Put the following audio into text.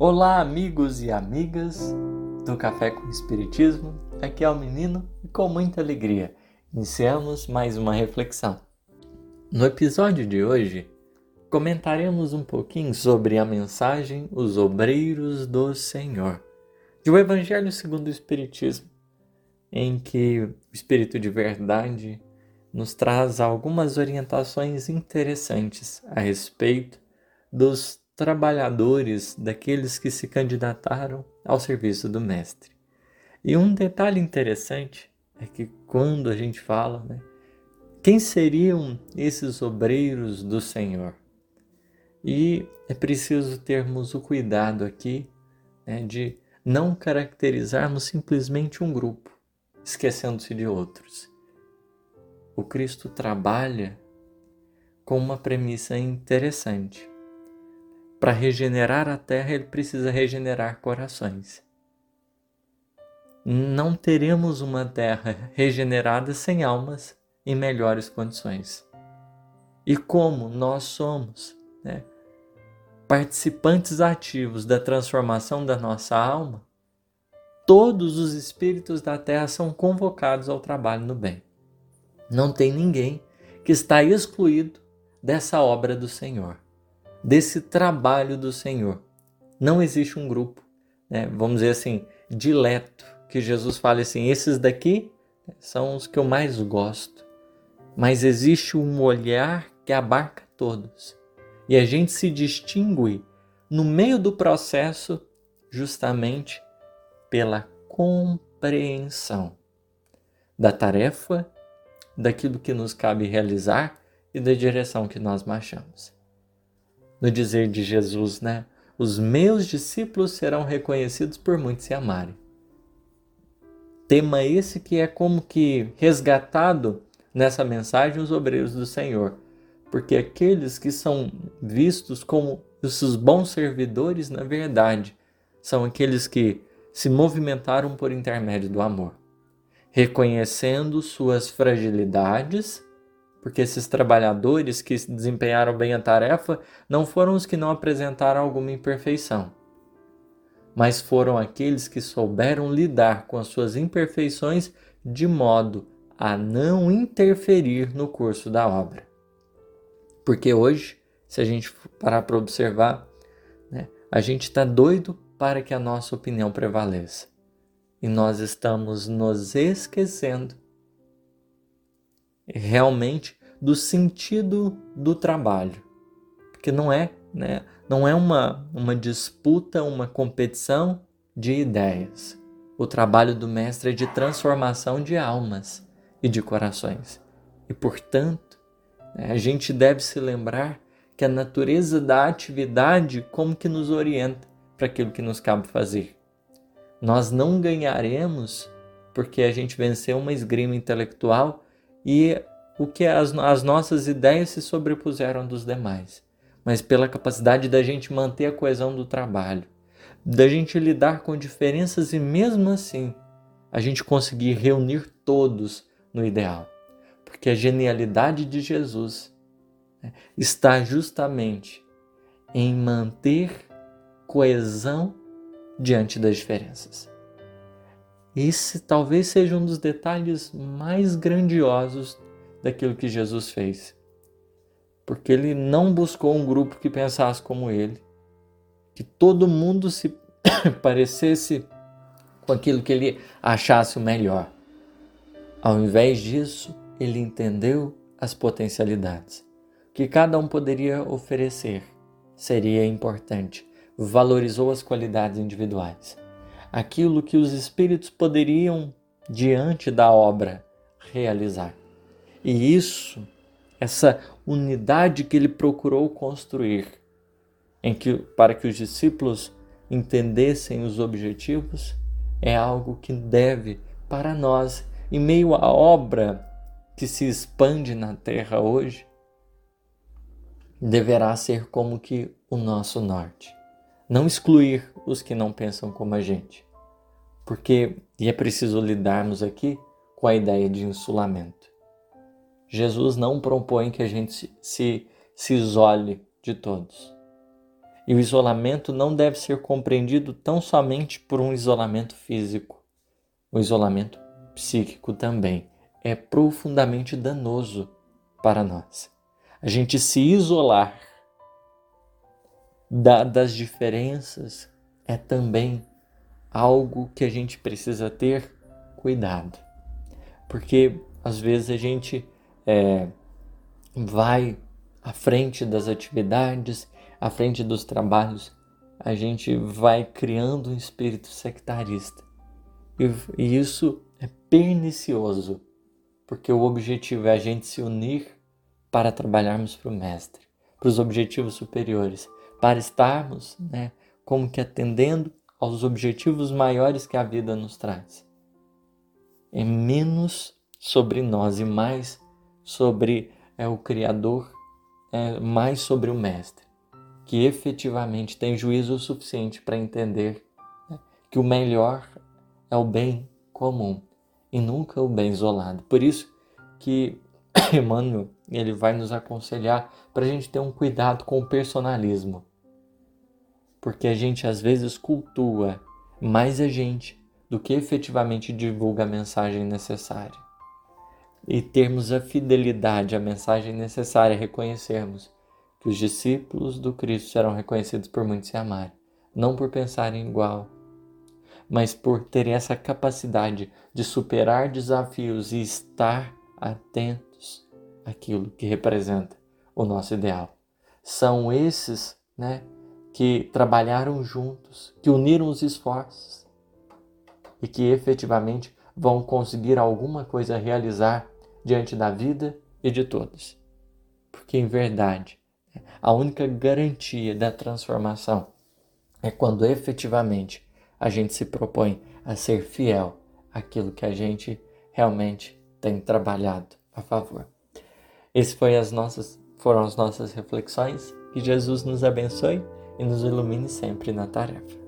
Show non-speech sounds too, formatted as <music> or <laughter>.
Olá, amigos e amigas do Café com Espiritismo. Aqui é o menino e com muita alegria iniciamos mais uma reflexão. No episódio de hoje, comentaremos um pouquinho sobre a mensagem Os Obreiros do Senhor, do Evangelho segundo o Espiritismo, em que o Espírito de Verdade nos traz algumas orientações interessantes a respeito dos trabalhadores, daqueles que se candidataram ao serviço do Mestre. E um detalhe interessante é que quando a gente fala, né, quem seriam esses obreiros do Senhor? E é preciso termos o cuidado aqui né, de não caracterizarmos simplesmente um grupo, esquecendo-se de outros. O Cristo trabalha com uma premissa interessante. Para regenerar a terra, ele precisa regenerar corações. Não teremos uma terra regenerada sem almas em melhores condições. E como nós somos né, participantes ativos da transformação da nossa alma, todos os espíritos da terra são convocados ao trabalho no bem. Não tem ninguém que está excluído dessa obra do Senhor desse trabalho do Senhor. Não existe um grupo, né, vamos dizer assim, dileto, que Jesus fale assim: esses daqui são os que eu mais gosto. Mas existe um olhar que abarca todos. E a gente se distingue no meio do processo justamente pela compreensão da tarefa, daquilo que nos cabe realizar e da direção que nós marchamos no dizer de Jesus, né? Os meus discípulos serão reconhecidos por muitos se amarem. Tema esse que é como que resgatado nessa mensagem os obreiros do Senhor, porque aqueles que são vistos como os bons servidores, na verdade, são aqueles que se movimentaram por intermédio do amor, reconhecendo suas fragilidades porque esses trabalhadores que desempenharam bem a tarefa não foram os que não apresentaram alguma imperfeição, mas foram aqueles que souberam lidar com as suas imperfeições de modo a não interferir no curso da obra. Porque hoje, se a gente parar para observar, né, a gente está doido para que a nossa opinião prevaleça. E nós estamos nos esquecendo realmente do sentido do trabalho. Porque não é, né, não é uma, uma disputa, uma competição de ideias. O trabalho do mestre é de transformação de almas e de corações. E, portanto, né, a gente deve se lembrar que a natureza da atividade como que nos orienta para aquilo que nos cabe fazer. Nós não ganharemos porque a gente venceu uma esgrima intelectual e o que as, as nossas ideias se sobrepuseram dos demais, mas pela capacidade da gente manter a coesão do trabalho, da gente lidar com diferenças e mesmo assim a gente conseguir reunir todos no ideal. Porque a genialidade de Jesus né, está justamente em manter coesão diante das diferenças. Esse talvez seja um dos detalhes mais grandiosos daquilo que Jesus fez. Porque ele não buscou um grupo que pensasse como ele, que todo mundo se <coughs> parecesse com aquilo que ele achasse o melhor. Ao invés disso, ele entendeu as potencialidades que cada um poderia oferecer. Seria importante, valorizou as qualidades individuais, aquilo que os espíritos poderiam, diante da obra, realizar. E isso, essa unidade que ele procurou construir, em que para que os discípulos entendessem os objetivos, é algo que deve para nós, em meio à obra que se expande na terra hoje, deverá ser como que o nosso norte. Não excluir os que não pensam como a gente. Porque, e é preciso lidarmos aqui com a ideia de insulamento. Jesus não propõe que a gente se, se, se isole de todos. E o isolamento não deve ser compreendido tão somente por um isolamento físico. O isolamento psíquico também é profundamente danoso para nós. A gente se isolar da, das diferenças é também algo que a gente precisa ter cuidado. Porque às vezes a gente é, vai à frente das atividades, à frente dos trabalhos, a gente vai criando um espírito sectarista. E, e isso é pernicioso, porque o objetivo é a gente se unir para trabalharmos para o Mestre, para os objetivos superiores, para estarmos né, como que atendendo aos objetivos maiores que a vida nos traz. É menos sobre nós e mais sobre é, o Criador, é, mais sobre o Mestre, que efetivamente tem juízo suficiente para entender né, que o melhor é o bem comum e nunca o bem isolado. Por isso que <coughs> Emmanuel ele vai nos aconselhar para a gente ter um cuidado com o personalismo porque a gente às vezes cultua mais a gente do que efetivamente divulga a mensagem necessária. E termos a fidelidade à mensagem necessária, reconhecermos que os discípulos do Cristo serão reconhecidos por muitos se amarem, não por pensarem igual, mas por terem essa capacidade de superar desafios e estar atentos àquilo que representa o nosso ideal. São esses, né, que trabalharam juntos, que uniram os esforços e que efetivamente vão conseguir alguma coisa realizar diante da vida e de todos. Porque, em verdade, a única garantia da transformação é quando efetivamente a gente se propõe a ser fiel àquilo que a gente realmente tem trabalhado a favor. Essas foram as nossas reflexões. Que Jesus nos abençoe e nos ilumine sempre na tarefa.